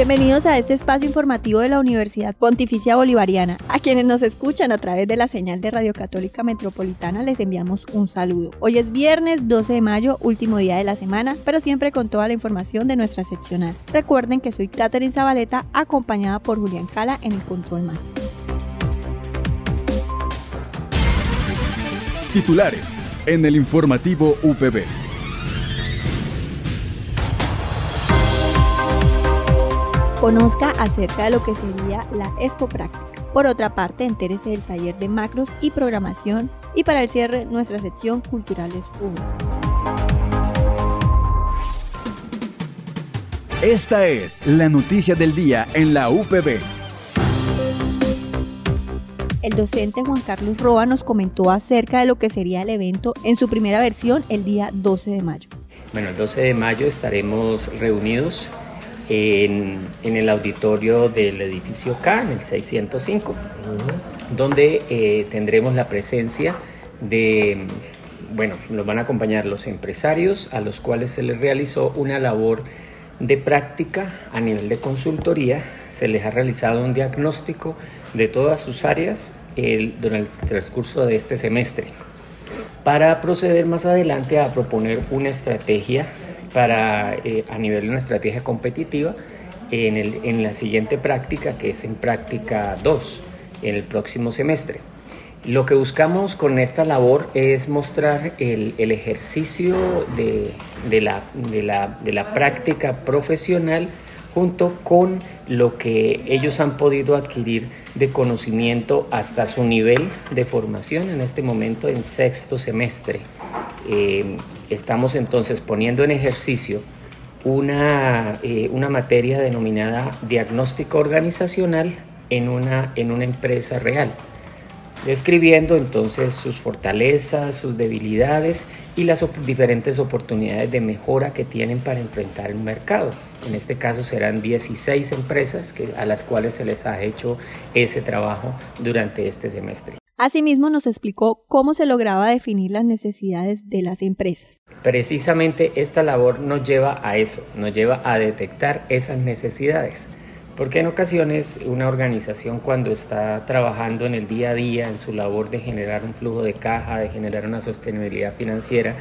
Bienvenidos a este espacio informativo de la Universidad Pontificia Bolivariana. A quienes nos escuchan a través de la señal de Radio Católica Metropolitana les enviamos un saludo. Hoy es viernes 12 de mayo, último día de la semana, pero siempre con toda la información de nuestra seccional. Recuerden que soy Catherine Zabaleta, acompañada por Julián Cala en el Control Más. Titulares en el informativo UPB. Conozca acerca de lo que sería la Expo Práctica. Por otra parte, entérese del taller de macros y programación y para el cierre nuestra sección Culturales 1. Esta es la noticia del día en la UPB. El docente Juan Carlos Roa nos comentó acerca de lo que sería el evento en su primera versión el día 12 de mayo. Bueno, el 12 de mayo estaremos reunidos en, el auditorio del edificio K, en el 605, donde eh, tendremos la presencia de, bueno, nos van a acompañar los empresarios a los cuales se les realizó una labor de práctica a nivel de consultoría, se les ha realizado un diagnóstico de todas sus áreas durante el transcurso de este semestre. Para proceder más adelante a proponer una estrategia para, eh, a nivel de una estrategia competitiva en, la siguiente práctica, que es en práctica 2, en el próximo semestre. Lo que buscamos con esta labor es mostrar el, ejercicio de, la, práctica profesional junto con lo que ellos han podido adquirir de conocimiento hasta su nivel de formación en este momento en sexto semestre. Eh, estamos entonces poniendo en ejercicio una, eh, una materia denominada diagnóstico organizacional en una, en una empresa real, describiendo entonces sus fortalezas, sus debilidades y las diferentes oportunidades de mejora que tienen para enfrentar el mercado. En este caso serán 16 empresas que, a las cuales se les ha hecho ese trabajo durante este semestre. Asimismo, nos explicó cómo se lograba definir las necesidades de las empresas. Precisamente esta labor nos lleva a eso, nos lleva a detectar esas necesidades. Porque en ocasiones una organización cuando está trabajando en el día a día, en su labor de generar un flujo de caja, de generar una sostenibilidad financiera,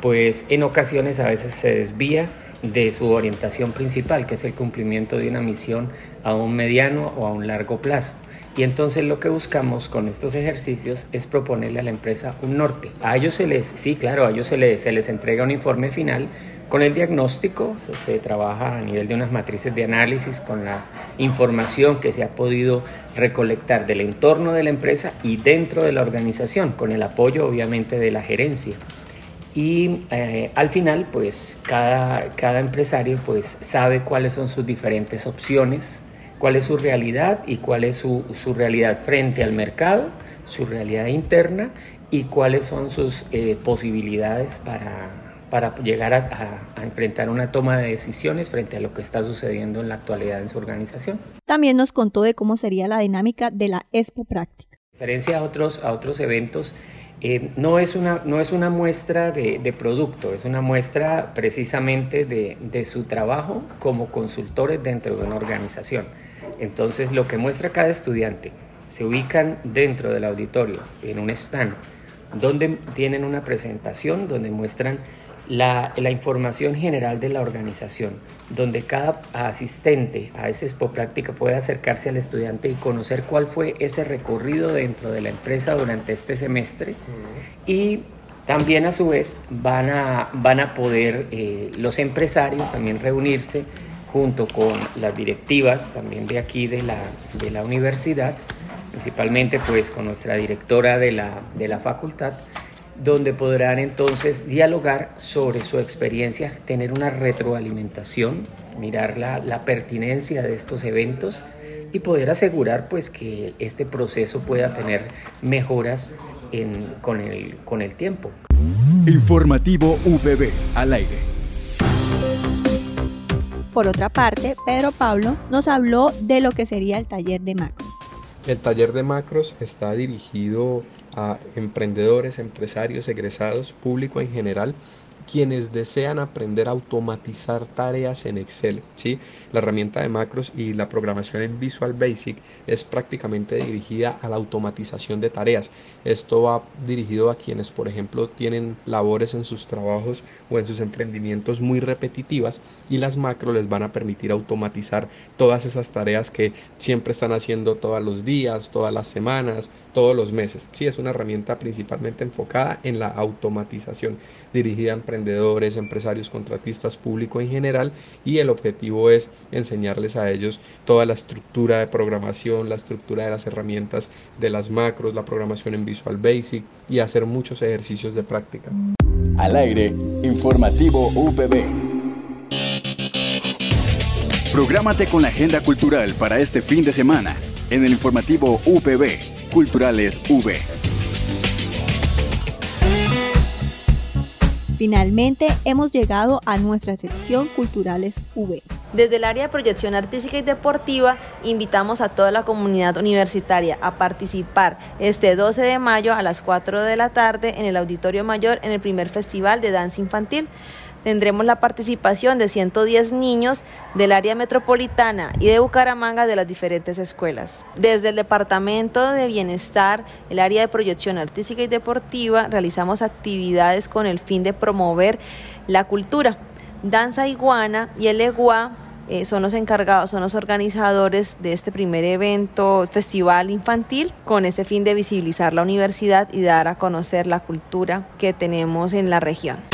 pues en ocasiones a veces se desvía de su orientación principal, que es el cumplimiento de una misión a un mediano o a un largo plazo. Y entonces lo que buscamos con estos ejercicios es proponerle a la empresa un norte. A ellos se les, sí, claro, a ellos se les, se les entrega un informe final con el diagnóstico, se, trabaja a nivel de unas matrices de análisis con la información que se ha podido recolectar del entorno de la empresa y dentro de la organización, con el apoyo obviamente de la gerencia. Y eh, al final, pues cada, cada empresario pues, sabe cuáles son sus diferentes opciones cuál es su realidad y cuál es su, realidad frente al mercado, su realidad interna y cuáles son sus eh, posibilidades para, para llegar a, enfrentar una toma de decisiones frente a lo que está sucediendo en la actualidad en su organización. También nos contó de cómo sería la dinámica de la Expo Práctica. diferencia a otros, a otros eventos, eh, no, es una, no es una muestra de, de producto, es una muestra precisamente de, de su trabajo como consultores dentro de una organización. Entonces, lo que muestra cada estudiante, se ubican dentro del auditorio, en un stand, donde tienen una presentación, donde muestran la, información general de la organización, donde cada asistente a esa expo práctica puede acercarse al estudiante y conocer cuál fue ese recorrido dentro de la empresa durante este semestre. Y también a su vez van a, van a poder eh, los empresarios también reunirse junto con las directivas también de aquí de la, de la universidad, principalmente pues con nuestra directora de la, de la facultad, donde podrán entonces dialogar sobre su experiencia, tener una retroalimentación, mirar la, pertinencia de estos eventos y poder asegurar pues que este proceso pueda tener mejoras con, el, con el tiempo. Informativo VB al aire. Por otra parte, Pedro Pablo nos habló de lo que sería el taller de macros. El taller de macros está dirigido a emprendedores, empresarios, egresados, público en general quienes desean aprender a automatizar tareas en Excel. ¿sí? La herramienta de macros y la programación en Visual Basic es prácticamente dirigida a la automatización de tareas. Esto va dirigido a quienes, por ejemplo, tienen labores en sus trabajos o en sus emprendimientos muy repetitivas y las macros les van a permitir automatizar todas esas tareas que siempre están haciendo todos los días, todas las semanas, todos los meses. Sí, es una herramienta principalmente enfocada en la automatización, dirigida a emprendedores, empresarios, contratistas, público en general y el objetivo es enseñarles a ellos toda la estructura de programación, la estructura de las herramientas de las macros, la programación en Visual Basic y hacer muchos ejercicios de práctica. Al aire, informativo UPB. Prográmate con la agenda cultural para este fin de semana en el informativo UPB Culturales V. Finalmente hemos llegado a nuestra sección Culturales V. Desde el área de proyección artística y deportiva, invitamos a toda la comunidad universitaria a participar este 12 de mayo a las 4 de la tarde en el Auditorio Mayor en el primer Festival de Danza Infantil tendremos la participación de 110 niños del área metropolitana y de Bucaramanga de las diferentes escuelas. Desde el Departamento de Bienestar, el área de proyección artística y deportiva, realizamos actividades con el fin de promover la cultura. Danza Iguana y el Eguá eh, son los encargados, son los organizadores de este primer evento, festival infantil, con ese fin de visibilizar la universidad y dar a conocer la cultura que tenemos en la región.